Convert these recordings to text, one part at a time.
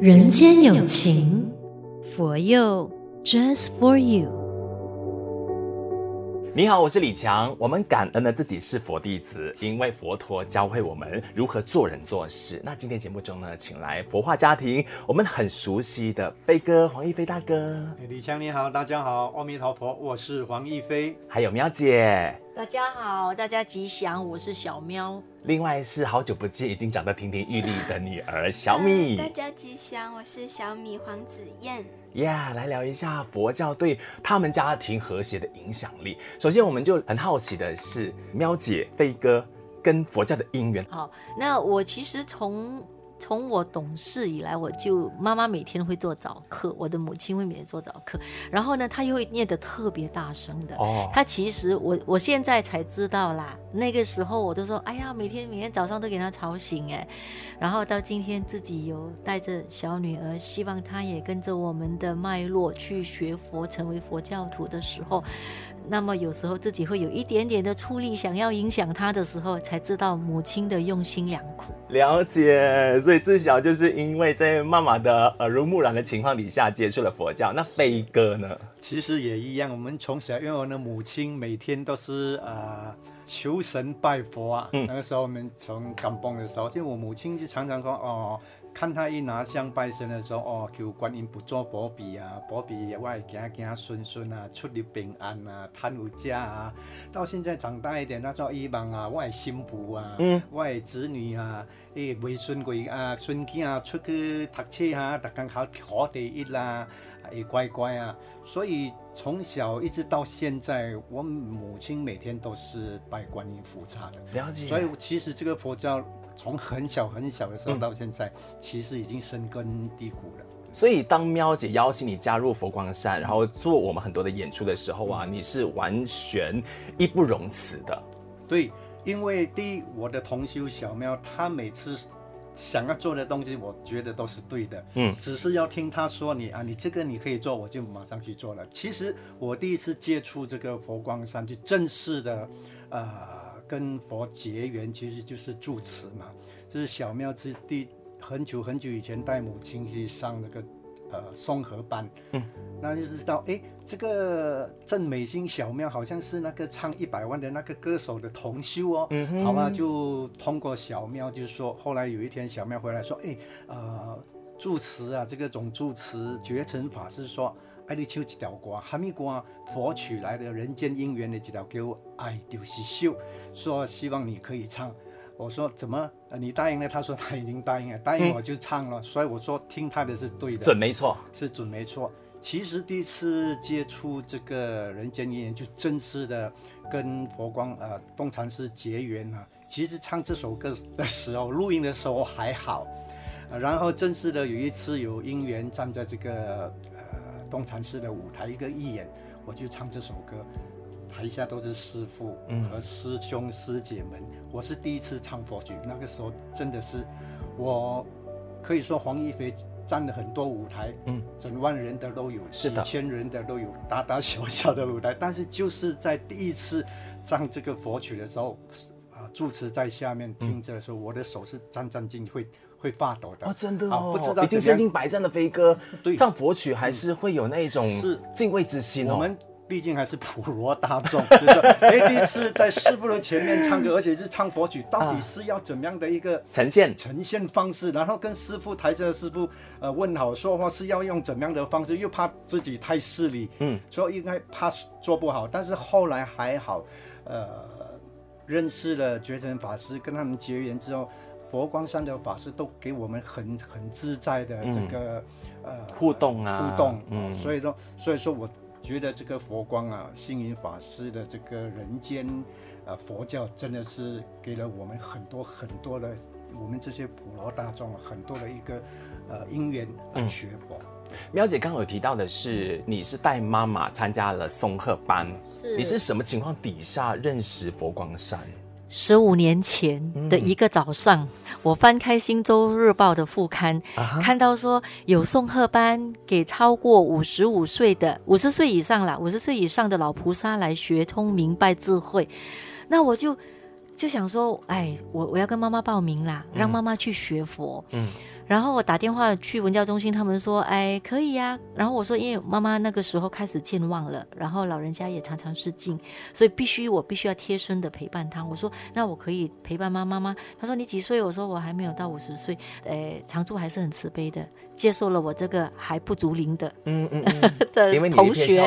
人间有情，佛佑 Just for you。你好，我是李强。我们感恩的自己是佛弟子，因为佛陀教会我们如何做人做事。那今天节目中呢，请来佛化家庭，我们很熟悉的飞哥黄义飞大哥。李强你好，大家好，阿弥陀佛，我是黄义飞，还有喵姐。大家好，大家吉祥，我是小喵。另外是好久不见，已经长得亭亭玉立的女儿小米。大家吉祥，我是小米黄子燕。呀，yeah, 来聊一下佛教对他们家庭和谐的影响力。首先，我们就很好奇的是，喵姐、飞哥跟佛教的因缘。好，那我其实从。从我懂事以来，我就妈妈每天会做早课，我的母亲会每天做早课，然后呢，她又会念得特别大声的。哦，她其实我我现在才知道啦，那个时候我都说，哎呀，每天每天早上都给她吵醒哎，然后到今天自己有带着小女儿，希望她也跟着我们的脉络去学佛，成为佛教徒的时候。那么有时候自己会有一点点的出力，想要影响他的时候，才知道母亲的用心良苦。了解，所以自小就是因为在妈妈的耳濡目染的情况底下接触了佛教。那飞哥呢？其实也一样，我们从小因为我的母亲每天都是呃求神拜佛啊。嗯、那个时候我们从甘榜的时候，就我母亲就常常说哦。看他一拿香拜神的时候，哦，求观音不做保庇啊，保庇我行行顺顺啊，出入平安啊，贪有家啊。到现在长大一点，那时候希望啊，我的新妇啊，嗯，我的子女啊，诶，未孙贵啊，孙囝啊，出去读书啊，逐工考考第一啦，诶，乖乖啊。所以从小一直到现在，我母亲每天都是拜观音菩萨的。了解。所以其实这个佛教。从很小很小的时候到现在，嗯、其实已经深根蒂固了。所以当喵姐邀请你加入佛光山，然后做我们很多的演出的时候啊，嗯、你是完全义不容辞的。对，因为第一，我的同修小喵，他每次想要做的东西，我觉得都是对的。嗯，只是要听他说你啊，你这个你可以做，我就马上去做了。其实我第一次接触这个佛光山，就正式的，呃。跟佛结缘其实就是住持嘛，就是小庙之地。很久很久以前带母亲去上那个呃松和班，嗯，那就知道哎，这个郑美心小庙好像是那个唱一百万的那个歌手的同修哦，嗯哼，好吧，就通过小庙就是说，后来有一天小庙回来说，哎，呃，住持啊，这个总住持觉尘法师说。爱你唱一条歌，哈密瓜佛取来的人间姻缘的几条歌，爱就是秀，说希望你可以唱。我说怎么？你答应了？他说他已经答应了，答应我就唱了。嗯、所以我说听他的是对的，准没错，是准没错。其实第一次接触这个人间姻缘，就正式的跟佛光呃东禅寺结缘啊。其实唱这首歌的时候，录音的时候还好，然后正式的有一次有姻缘站在这个呃。东禅寺的舞台一个一演，我就唱这首歌，台下都是师父和师兄师姐们。嗯、我是第一次唱佛曲，那个时候真的是，我可以说黄一飞占了很多舞台，嗯，整万人的都有，几千人的都有，大大小小的舞台。但是就是在第一次唱这个佛曲的时候，啊，住持在下面听着的时候，嗯、我的手是战战兢兢会。会发抖的哦，真的哦，不知道已经身经百战的飞哥，对唱佛曲还是会有那种敬畏之心哦。我们毕竟还是普罗大众，就是说，哎，第一次在师傅的前面唱歌，而且是唱佛曲，到底是要怎么样的一个呈现呈现方式？然后跟师傅台下的师傅呃问好说话是要用怎么样的方式？又怕自己太势利，嗯，所以应该怕做不好。但是后来还好，呃，认识了觉尘法师，跟他们结缘之后。佛光山的法师都给我们很很自在的这个、嗯、呃互动啊互动，嗯，所以说所以说我觉得这个佛光啊星云法师的这个人间呃佛教真的是给了我们很多很多的我们这些普罗大众很多的一个呃因缘来学佛。嗯、喵姐刚刚有提到的是你是带妈妈参加了松鹤班，是你是什么情况底下认识佛光山？十五年前的一个早上，嗯、我翻开《新洲日报》的副刊，啊、看到说有送贺班给超过五十五岁的五十岁以上了，五十岁以上的老菩萨来学通明白智慧，那我就就想说，哎，我我要跟妈妈报名啦，让妈妈去学佛。嗯。然后我打电话去文教中心，他们说，哎，可以呀。然后我说，因为妈妈那个时候开始健忘了，然后老人家也常常失禁，所以必须我必须要贴身的陪伴她。我说，那我可以陪伴妈妈吗？他说，你几岁？我说，我还没有到五十岁。哎，常住还是很慈悲的，接受了我这个还不足龄的，嗯嗯嗯的同学，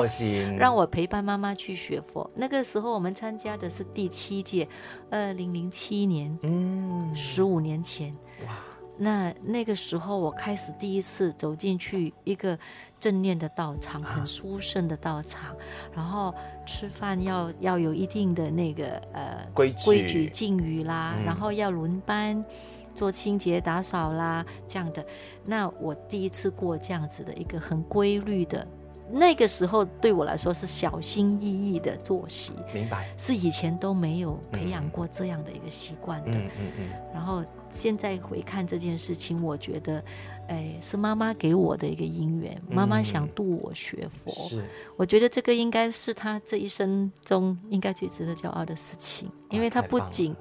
让我陪伴妈妈去学佛。那个时候我们参加的是第七届，二零零七年，嗯，十五年前，哇。那那个时候，我开始第一次走进去一个正念的道场，很殊胜的道场。然后吃饭要要有一定的那个呃规矩规矩敬语啦，嗯、然后要轮班做清洁打扫啦这样的。那我第一次过这样子的一个很规律的。那个时候对我来说是小心翼翼的作息，明白？是以前都没有培养过这样的一个习惯的。嗯嗯嗯。然后现在回看这件事情，我觉得，哎，是妈妈给我的一个因缘。妈妈想度我学佛，是。我觉得这个应该是她这一生中应该最值得骄傲的事情，因为她不仅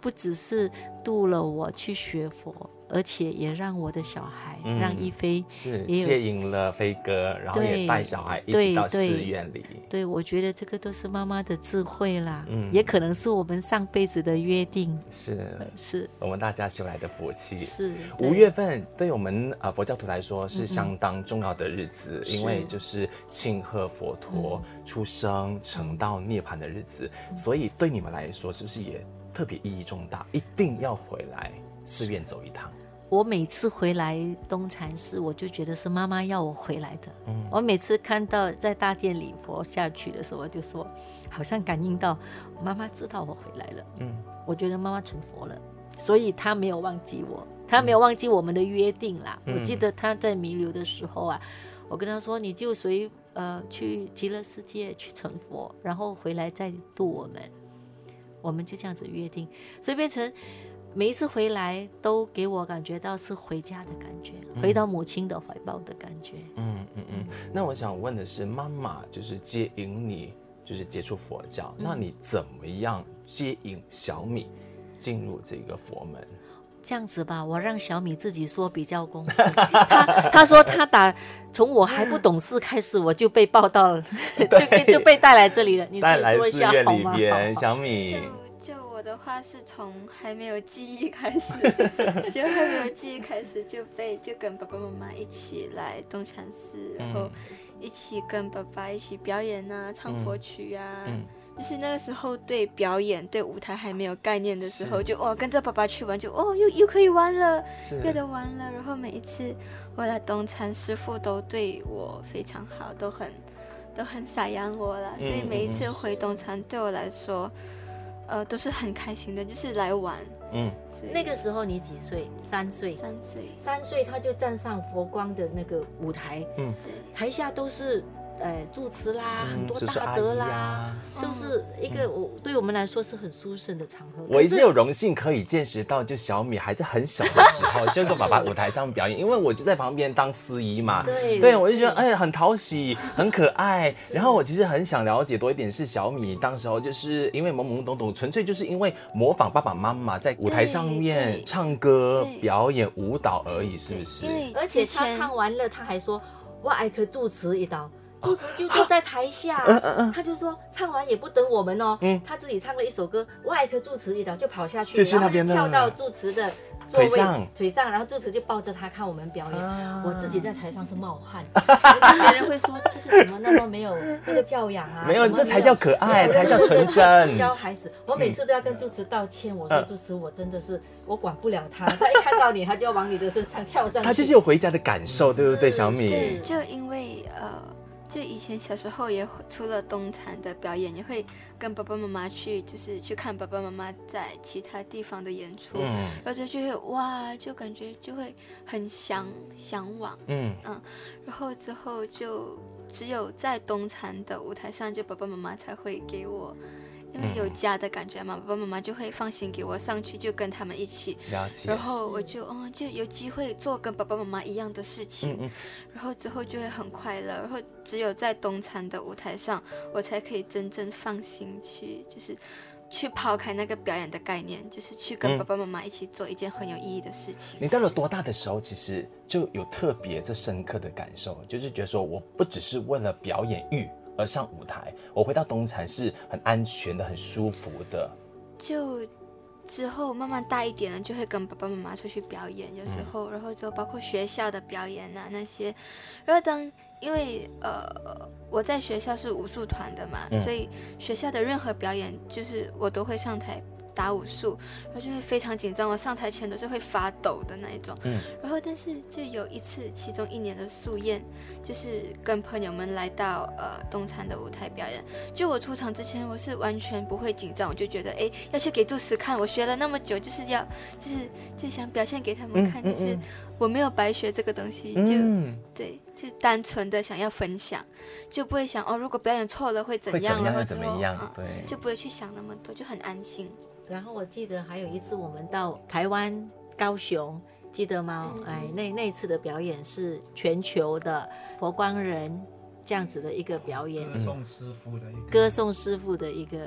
不只是度了我去学佛。而且也让我的小孩，嗯、让一菲是接引了飞哥，然后也带小孩一起到寺院里。对，对，对，我觉得这个都是妈妈的智慧啦，嗯，也可能是我们上辈子的约定，是是我们大家修来的福气。是五月份对我们呃佛教徒来说是相当重要的日子，嗯、因为就是庆贺佛陀出生成道涅槃的日子，嗯、所以对你们来说是不是也特别意义重大？一定要回来。寺院走一趟，我每次回来东禅寺，我就觉得是妈妈要我回来的。嗯，我每次看到在大殿礼佛下去的时候，我就说，好像感应到妈妈知道我回来了。嗯，我觉得妈妈成佛了，所以她没有忘记我，她没有忘记我们的约定啦。嗯，我记得她在弥留的时候啊，我跟她说，你就随呃去极乐世界去成佛，然后回来再度我们，我们就这样子约定，所以变成。每一次回来都给我感觉到是回家的感觉，嗯、回到母亲的怀抱的感觉。嗯嗯嗯。那我想问的是，妈妈就是接引你，就是接触佛教，嗯、那你怎么样接引小米进入这个佛门？这样子吧，我让小米自己说比较公平。他他说他打从我还不懂事开始，我就被报到了，对 就就被带来这里了。你再说一下好吗？小米。的话是从还没有记忆开始，就还没有记忆开始就被就跟爸爸妈妈一起来东禅寺，然后一起跟爸爸一起表演啊，唱佛曲啊。嗯，就是那个时候对表演对舞台还没有概念的时候，就哦跟着爸爸去玩，就哦又又可以玩了，又得玩了。然后每一次我来东禅，师傅都对我非常好，都很都很洒养我了，所以每一次回东禅对我来说。呃，都是很开心的，就是来玩。嗯，那个时候你几岁？三岁。三岁。三岁他就站上佛光的那个舞台。嗯，对。台下都是。呃，住持啦，很多大德啦，都是一个我对我们来说是很殊胜的场合。我一直有荣幸可以见识到，就小米还在很小的时候 就跟爸爸舞台上表演，因为我就在旁边当司仪嘛。对，对我就觉得哎很讨喜，很可爱。然后我其实很想了解多一点，是小米当时候就是因为懵懵懂懂，纯粹就是因为模仿爸爸妈妈在舞台上面唱歌、表演舞蹈而已，是不是？而且他唱完了，他还说我爱可主持一道。住持就坐在台下，啊、他就说唱完也不等我们哦，嗯、他自己唱了一首歌，外科住持一道就跑下去，然后就跳到住持的座位腿上，腿上，然后住持就抱着他看我们表演，啊、我自己在台上是冒汗，别人会说这个怎么那么没有那个教养啊？没有，这才叫可爱，才叫纯真。教孩子，我每次都要跟住持道歉，我说住持，我真的是我管不了他，他一看到你，他就要往你的身上跳上去。他就是有回家的感受，对不对，小米？对，就因为呃。就以前小时候也除了东残的表演，也会跟爸爸妈妈去，就是去看爸爸妈妈在其他地方的演出，嗯，然后就会哇，就感觉就会很向向往，嗯嗯，然后之后就只有在东残的舞台上，就爸爸妈妈才会给我。因为有家的感觉嘛，爸爸妈妈就会放心给我上去，就跟他们一起。了解。然后我就嗯，就有机会做跟爸爸妈妈一样的事情。嗯嗯。然后之后就会很快乐。然后只有在东禅的舞台上，我才可以真正放心去，就是去抛开那个表演的概念，就是去跟爸爸妈妈一起做一件很有意义的事情。你到了多大的时候，其实就有特别这深刻的感受，就是觉得说，我不只是为了表演欲而上舞台，我回到东禅是很安全的、很舒服的。就。之后慢慢大一点了，就会跟爸爸妈妈出去表演，有时候，然后就包括学校的表演啊那些。然后当因为呃我在学校是武术团的嘛，嗯，所以学校的任何表演就是我都会上台。打武术，然后就会非常紧张，我上台前都是会发抖的那一种。嗯，然后但是就有一次，其中一年的素宴，就是跟朋友们来到呃东餐的舞台表演。就我出场之前，我是完全不会紧张，我就觉得哎要去给住持看，我学了那么久，就是要就是就想表现给他们看，嗯嗯嗯、就是我没有白学这个东西，就、嗯、对，就单纯的想要分享，就不会想哦如果表演错了会怎样，会怎样然后之后啊、嗯，就不会去想那么多，就很安心。然后我记得还有一次，我们到台湾高雄，记得吗？哎，那那次的表演是全球的佛光人这样子的一个表演，歌颂师傅的一个歌颂师傅的一个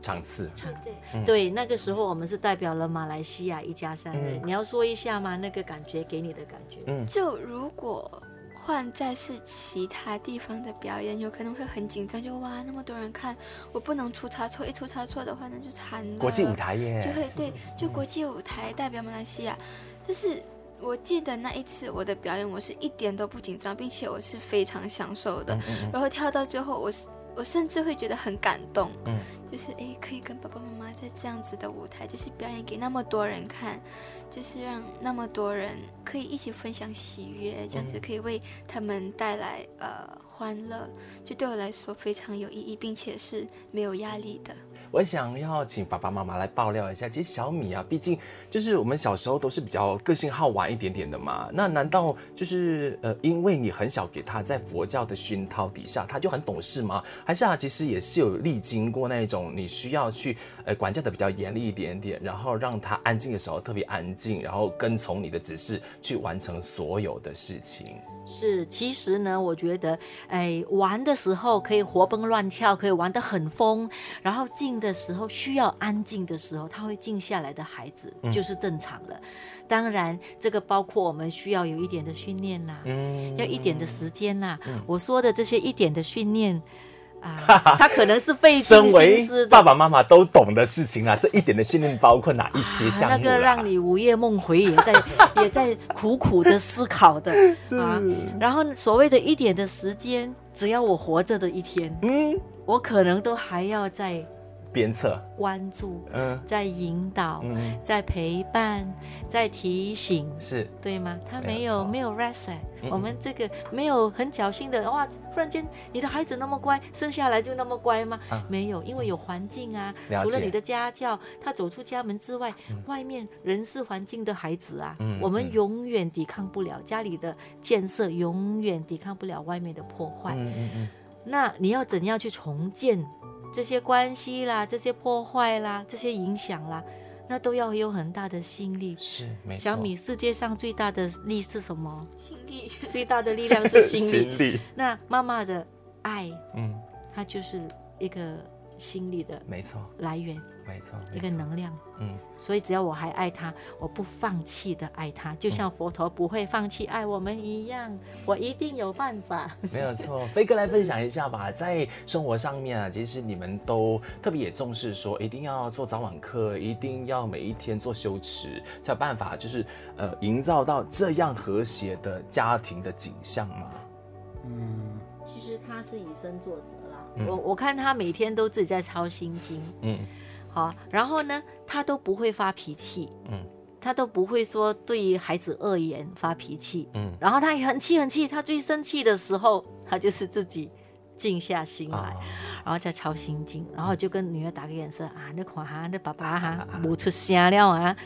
场次。场对对，那个时候我们是代表了马来西亚一家三人，你要说一下吗？那个感觉给你的感觉？嗯，就如果。换再是其他地方的表演，有可能会很紧张，就哇那么多人看，我不能出差错，一出差错的话那就惨了。国际舞台耶，就会对，就国际舞台代表马来西亚。但是我记得那一次我的表演，我是一点都不紧张，并且我是非常享受的。然后跳到最后，我是。我甚至会觉得很感动，嗯，就是哎，可以跟爸爸妈妈在这样子的舞台，就是表演给那么多人看，就是让那么多人可以一起分享喜悦，这样子可以为他们带来呃欢乐，就对我来说非常有意义，并且是没有压力的。我想要请爸爸妈妈来爆料一下，其实小米啊，毕竟就是我们小时候都是比较个性好玩一点点的嘛。那难道就是呃，因为你很小给他在佛教的熏陶底下，他就很懂事吗？还是啊，其实也是有历经过那种你需要去呃管教的比较严厉一点点，然后让他安静的时候特别安静，然后跟从你的指示去完成所有的事情。是，其实呢，我觉得，哎，玩的时候可以活蹦乱跳，可以玩得很疯，然后静的时候需要安静的时候，他会静下来的孩子就是正常的。嗯、当然，这个包括我们需要有一点的训练啦，嗯，要一点的时间啦。嗯、我说的这些一点的训练。啊，他可能是费尽心思的，爸爸妈妈都懂的事情啊。这一点的训练包括哪一些项目？啊？那个让你午夜梦回，也在 也在苦苦的思考的啊。然后所谓的一点的时间，只要我活着的一天，嗯，我可能都还要在。鞭策、关注，嗯，在引导，嗯，在陪伴，在提醒，是。对吗？他没有没有 rest，我们这个没有很侥幸的哇，忽然间你的孩子那么乖，生下来就那么乖吗？啊、没有，因为有环境啊，除了你的家教，他走出家门之外，嗯、外面人事环境的孩子啊，嗯、我们永远抵抗不了家里的建设，永远抵抗不了外面的破坏。嗯嗯嗯，那你要怎样去重建？这些关系啦，这些破坏啦，这些影响啦，那都要有很大的心力。是，没错。小米，世界上最大的力是什么？心力。最大的力量是心力。心力。那妈妈的爱，嗯，它就是一个心力的，没错，来源。没错，一个能量，嗯，所以只要我还爱他，我不放弃的爱他，就像佛陀不会放弃爱我们一样，我一定有办法。没有错，飞哥来分享一下吧，在生活上面啊，其实你们都特别也重视说，一定要做早晚课，一定要每一天做修持，才有办法，就是呃，营造到这样和谐的家庭的景象嘛。嗯，其实他是以身作则啦，嗯、我我看他每天都自己在抄心经，嗯。好，然后呢，他都不会发脾气，嗯，他都不会说对于孩子恶言发脾气，嗯，然后他也很气很气，他最生气的时候，他就是自己静下心来，哦、然后再抄心经，然后就跟女儿打个眼色、嗯、啊，那款哈，那爸爸哈，不出声了啊，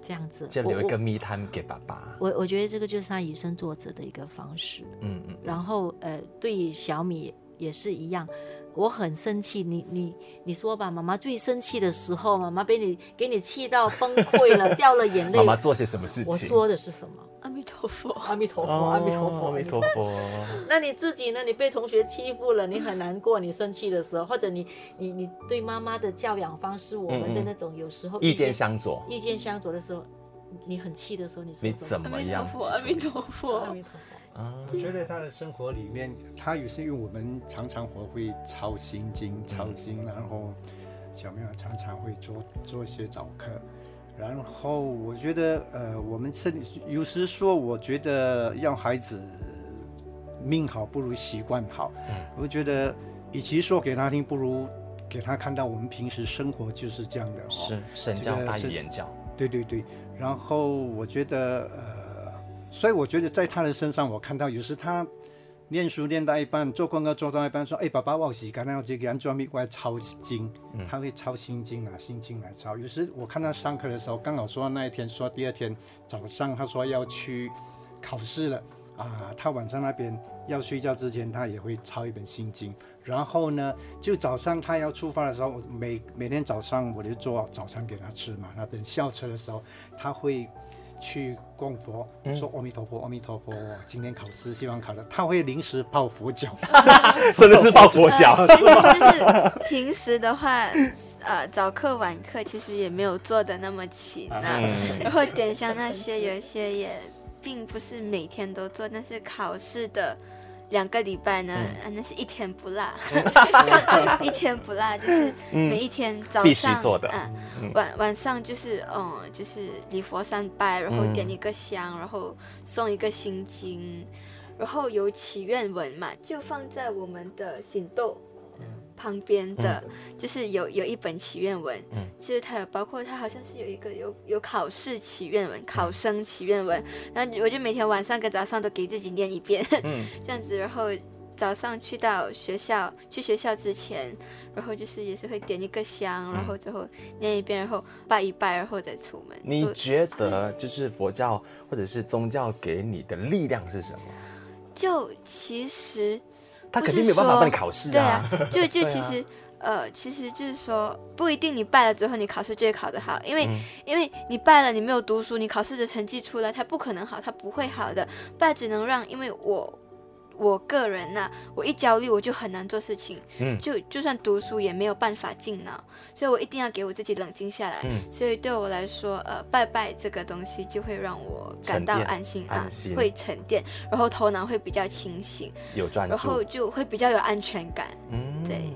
这样子，就留一个密探给爸爸。我我觉得这个就是他以身作则的一个方式，嗯嗯，然后呃，对小米也是一样。我很生气，你你你说吧，妈妈最生气的时候，妈妈被你给你气到崩溃了，掉了眼泪。妈妈做些什么事情？我说的是什么？阿弥陀佛，阿弥陀佛，阿弥陀佛，阿弥陀佛。那你自己呢？你被同学欺负了，你很难过，你生气的时候，或者你你你对妈妈的教养方式，我们的那种有时候意见相左，意见相左的时候，你很气的时候，你说你怎么样？阿弥陀佛，阿弥陀佛，阿弥陀佛。我觉得他的生活里面，他有时因为我们常常会会抄心经、抄经，然后小朋友常常会做做一些早课，然后我觉得呃，我们是有时说，我觉得让孩子命好不如习惯好。嗯，我觉得与其说给他听，不如给他看到我们平时生活就是这样的。是身教大于言教。对对对，然后我觉得呃。所以我觉得在他的身上，我看到有时他念书念到一半，做功课做到一半，说：“哎，爸爸，我洗干净，我就给他专门过来抄经。嗯”他会抄心经啊，心经来抄。有时我看他上课的时候，刚好说那一天说第二天早上，他说要去考试了啊，他晚上那边要睡觉之前，他也会抄一本心经。然后呢，就早上他要出发的时候，每每天早上我就做早餐给他吃嘛。那等校车的时候，他会。去供佛，说阿弥陀佛，阿弥陀佛。今天考试希望考的，他会临时抱佛脚，真的是抱佛脚，是吗？就是平时的话，呃，早课晚课其实也没有做的那么勤啊。然后点香那些，有一些也并不是每天都做，但是考试的。两个礼拜呢，嗯、那是一天不落，一天不落，就是每一天早上，嗯，晚晚上就是，嗯，就是礼佛三拜，然后点一个香，嗯、然后送一个心经，然后有祈愿文嘛，就放在我们的行动。旁边的就是有有一本祈愿文，嗯，就是它有包括它好像是有一个有有考试祈愿文，考生祈愿文，然后我就每天晚上跟早上都给自己念一遍，嗯，这样子，然后早上去到学校，去学校之前，然后就是也是会点一个香，然后之后念一遍，然后拜一拜，然后再出门。你觉得就是佛教或者是宗教给你的力量是什么？就其实。他肯定没有办法帮你考试啊！对啊，就 就其实，啊、呃，其实就是说，不一定你拜了之后，你考试就会考得好，因为，嗯、因为你拜了，你没有读书，你考试的成绩出来，它不可能好，它不会好的。拜只能让，因为我。我个人呢、啊，我一焦虑我就很难做事情，嗯，就就算读书也没有办法进脑，所以我一定要给我自己冷静下来。嗯，所以对我来说，呃，拜拜这个东西就会让我感到安心啊，会沉淀，然后头脑会比较清醒，有专注，然后就会比较有安全感。嗯，对，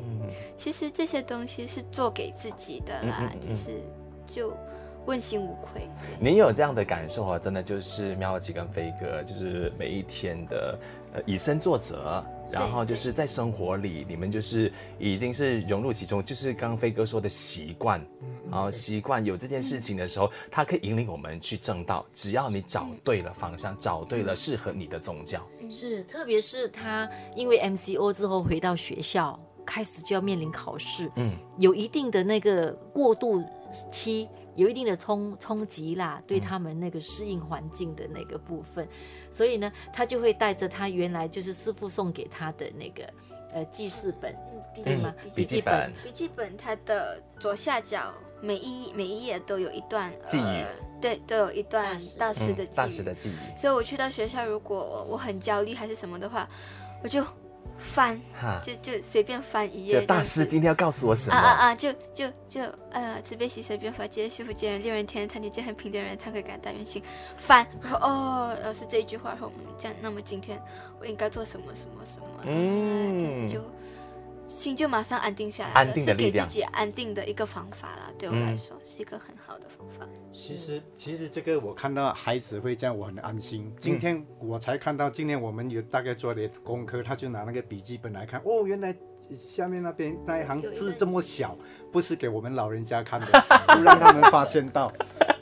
其实这些东西是做给自己的啦，嗯嗯嗯就是就。问心无愧。您有这样的感受啊？真的就是妙乐琪跟飞哥，就是每一天的呃以身作则，然后就是在生活里，你们就是已经是融入其中，就是刚刚飞哥说的习惯，然后习惯有这件事情的时候，它可以引领我们去正道。只要你找对了方向，找对了适合你的宗教，是，特别是他因为 MCO 之后回到学校，开始就要面临考试，嗯，有一定的那个过渡期。有一定的冲冲击啦，对他们那个适应环境的那个部分，嗯、所以呢，他就会带着他原来就是师傅送给他的那个呃记事本，对吗？笔记本，笔记本，它的左下角每一每一页都有一段记忆，对，都有一段大师的记忆，大师的记忆。所以我去到学校，如果我很焦虑还是什么的话，我就。翻，就就随便翻一页。大师今天要告诉我什么？啊啊啊！就就就呃，慈悲喜舍变法，皆是修福见人，六人天，参天见很平等人，惭愧感大圆心。翻，然后哦，老师这一句话，然后这样，那么今天我应该做什么什么什么？嗯，这样子就。心就马上安定下来了，安定的力量，是给自己安定的一个方法啦。对我来说，是一个很好的方法。其实，其实这个我看到孩子会这样，我很安心。今天我才看到，今天我们有大概做的功课，他就拿那个笔记本来看，哦，原来下面那边那一行字这么小，不是给我们老人家看的，不让他们发现到。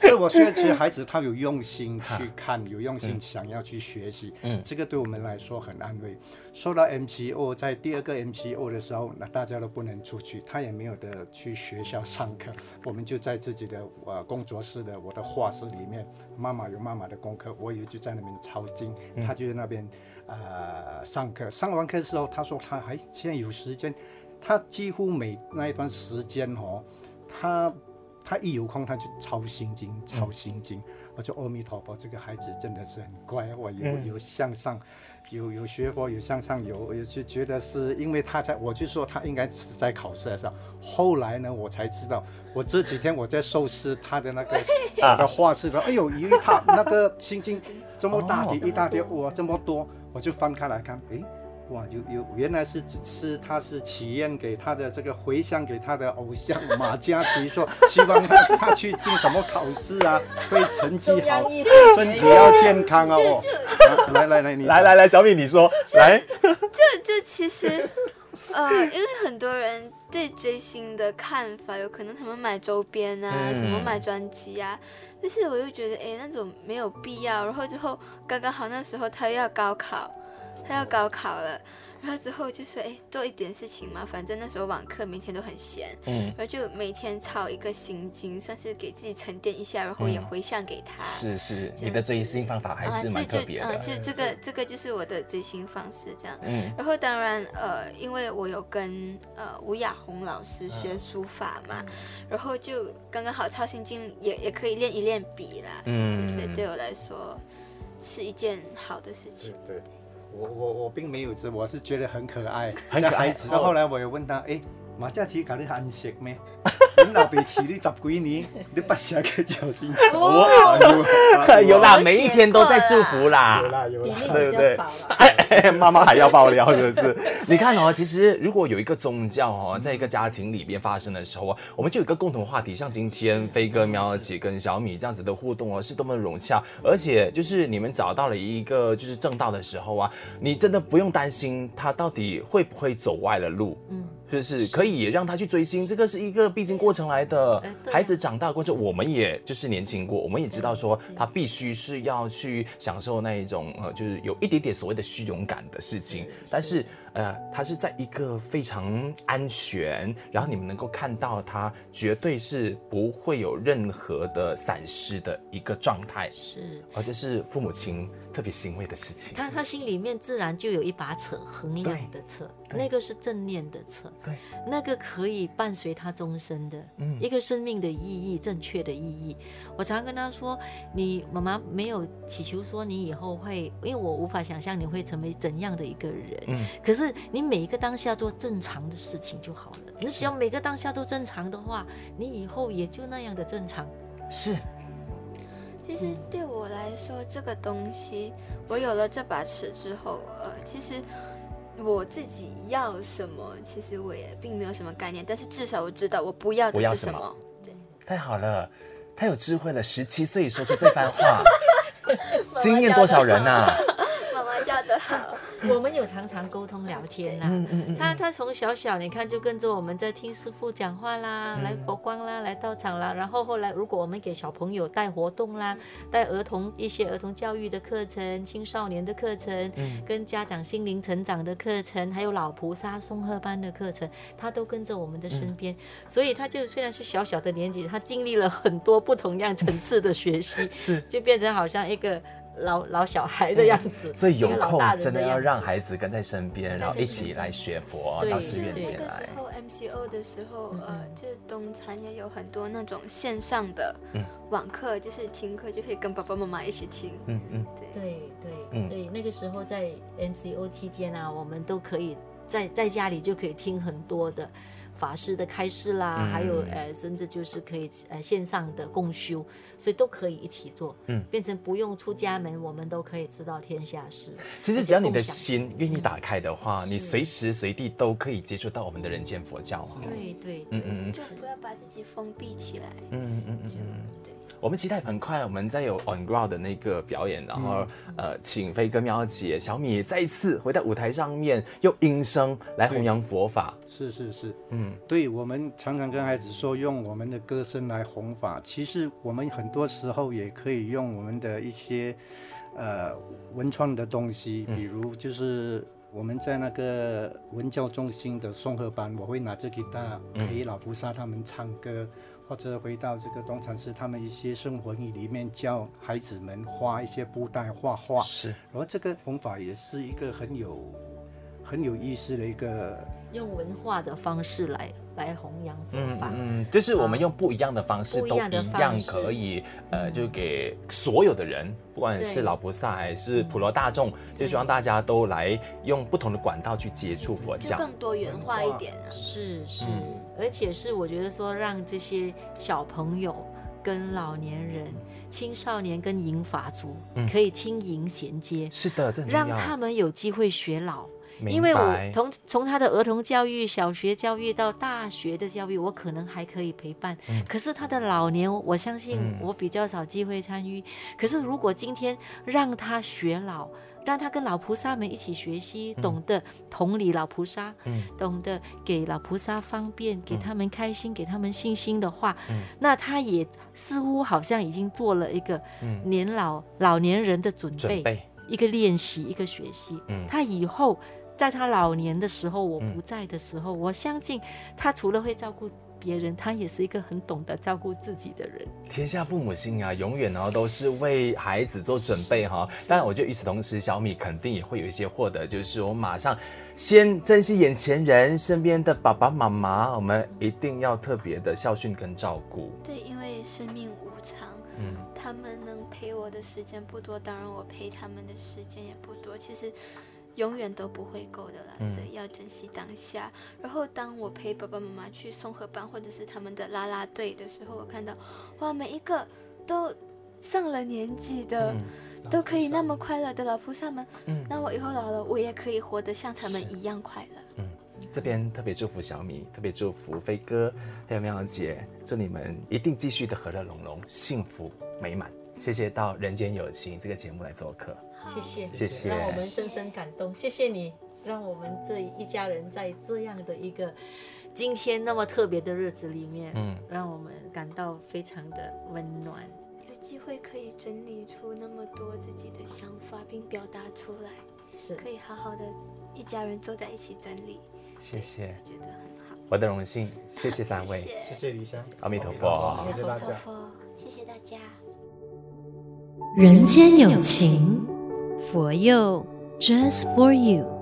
所以我觉得，其实孩子他有用心去看，有用心想要去学习，嗯，这个对我们来说很安慰。说到 MCO，在第二个 MCO 的时候，那大家都不能出去，他也没有的去学校上课，我们就在自己的呃工作室的我的画室里面，妈妈有妈妈的功课，我也就在那边抄经，他就在那边呃上课。上完课的时候，他说他还现在有时间。他几乎每那一段时间哦，他他一有空他就抄心经，抄心经。嗯我就阿弥陀佛，这个孩子真的是很乖，我有有向上，有有学佛，有向上，有有就觉得是因为他在，我就说他应该是在考试的时候。后来呢，我才知道，我这几天我在收拾他的那个他 的画室的，哎呦，一他那个心经这么大叠一大叠，哇，这么多，我就翻开来看，哎。哇，有有，原来是只是他是祈愿给他的这个回向给他的偶像马嘉祺，说希望他他去进什么考试啊，会成绩好，身体要健康啊。哦，来来来，你来来来，小米你说来。就就其实，呃，因为很多人对追星的看法，有可能他们买周边啊，嗯、什么买专辑啊，但是我又觉得，哎，那种没有必要。然后之后刚刚好那时候他又要高考。他要高考了，然后之后就说：“哎，做一点事情嘛，反正那时候网课每天都很闲，嗯，然后就每天抄一个心经，算是给自己沉淀一下，然后也回向给他。是是，你的追星方法还是蛮特别的。啊，就这个这个就是我的追星方式这样。嗯，然后当然呃，因为我有跟呃吴雅红老师学书法嘛，然后就刚刚好抄心经也也可以练一练笔啦，嗯，所以对我来说是一件好的事情。对。我我我并没有吃，我是觉得很可爱，很可爱。然后后来我又问他，哎。马家齐搞啲暗食咩？你老被迟你十几年，你不写个就清楚。有啦，每一天都在祝福啦。有啦有啦，对不对？妈妈还要爆料，是不是？你看哦，其实如果有一个宗教哦，在一个家庭里边发生的时候啊，我们就有一个共同话题。像今天飞哥、喵姐跟小米这样子的互动哦，是多么融洽。而且就是你们找到了一个就是正道的时候啊，你真的不用担心他到底会不会走歪了路。嗯。就是可以让他去追星，这个是一个必经过程来的。孩子长大过之后，我们也就是年轻过，我们也知道说他必须是要去享受那一种呃，就是有一点点所谓的虚荣感的事情，但是。呃，他是在一个非常安全，然后你们能够看到他绝对是不会有任何的闪失的一个状态，是，而且是父母亲特别欣慰的事情。他他心里面自然就有一把尺，衡量的尺，那个是正念的尺，对，那个可以伴随他终身的，嗯，一个生命的意义，正确的意义。我常跟他说，你妈妈没有祈求说你以后会，因为我无法想象你会成为怎样的一个人，嗯，可是。你每一个当下做正常的事情就好了。你只要每个当下都正常的话，你以后也就那样的正常。是。其实对我来说，这个东西，我有了这把尺之后，呃，其实我自己要什么，其实我也并没有什么概念。但是至少我知道我不要的是什么。什么对。太好了，太有智慧了，十七岁说出这番话，惊艳多少人啊！的好，我们有常常沟通聊天啦。嗯嗯嗯、他他从小小你看就跟着我们在听师傅讲话啦，嗯、来佛光啦，来道场啦。然后后来如果我们给小朋友带活动啦，带儿童一些儿童教育的课程、青少年的课程，嗯、跟家长心灵成长的课程，还有老菩萨松鹤班的课程，他都跟着我们的身边。嗯、所以他就虽然是小小的年纪，他经历了很多不同样层次的学习，是就变成好像一个。老老小孩的样子，所以有空真的要让孩子跟在身边，然后一起来学佛，到寺院里面来。那个时候 MCO 的时候，呃，就是东禅也有很多那种线上的网课，就是听课就可以跟爸爸妈妈一起听。嗯嗯，对对对，所以那个时候在 MCO 期间啊，我们都可以在在家里就可以听很多的。法师的开示啦，嗯、还有呃，甚至就是可以呃线上的共修，所以都可以一起做，嗯，变成不用出家门，我们都可以知道天下事。其实只要你的心愿意打开的话，嗯、你随时随地都可以接触到我们的人间佛教。对对，嗯嗯，就不要把自己封闭起来。嗯嗯嗯嗯。对我们期待很快，我们再有 on ground 的那个表演，然后、嗯、呃，请飞哥、喵姐、小米再一次回到舞台上面，用音声来弘扬佛法。是是是，嗯，对，我们常常跟孩子说，用我们的歌声来弘法。其实我们很多时候也可以用我们的一些呃文创的东西，比如就是我们在那个文教中心的颂贺班，我会拿着吉他陪老菩萨他们唱歌。或者回到这个东禅寺，他们一些生活里面教孩子们画一些布袋画画，是。然后这个方法也是一个很有很有意思的一个用文化的方式来来弘扬佛法，嗯，嗯，就是我们用不一样的方式，都一样可以，呃，就给所有的人，不管是老菩萨还是普罗大众，就希望大家都来用不同的管道去接触佛教，更多元化一点啊，是是，而且是我觉得说让这些小朋友跟老年人、青少年跟银发族可以轻盈衔接，是的，让他们有机会学老。因为我从从他的儿童教育、小学教育到大学的教育，我可能还可以陪伴。嗯、可是他的老年，我相信我比较少机会参与。嗯、可是如果今天让他学老，让他跟老菩萨们一起学习，懂得同理老菩萨，嗯、懂得给老菩萨方便，给他们开心，给他们信心的话，嗯、那他也似乎好像已经做了一个年老、嗯、老年人的准备，准备。一个练习，一个学习。嗯、他以后。在他老年的时候，我不在的时候，嗯、我相信他除了会照顾别人，他也是一个很懂得照顾自己的人。天下父母心啊，永远呢都是为孩子做准备哈。当然，我觉得与此同时，小米肯定也会有一些获得，就是我马上先珍惜眼前人，身边的爸爸妈妈，我们一定要特别的孝顺跟照顾。对，因为生命无常，嗯，他们能陪我的时间不多，当然我陪他们的时间也不多。其实。永远都不会够的啦，所以要珍惜当下。嗯、然后当我陪爸爸妈妈去送合班或者是他们的啦啦队的时候，我看到哇，每一个都上了年纪的，嗯、都可以那么快乐的老菩萨们。嗯，那我以后老了，我也可以活得像他们一样快乐。嗯，这边特别祝福小米，特别祝福飞哥还有妙姐，祝你们一定继续的和乐融融，幸福美满。谢谢到人间有情这个节目来做客。谢谢，谢谢，让我们深深感动。谢谢你，让我们这一家人在这样的一个今天那么特别的日子里面，嗯，让我们感到非常的温暖。有机会可以整理出那么多自己的想法，并表达出来，是可以好好的一家人坐在一起整理。谢谢，我觉得很好。我的荣幸，谢谢三位，谢谢李香，阿弥陀佛，阿弥陀佛，谢谢大家。人间有情。佛佑，Just for you。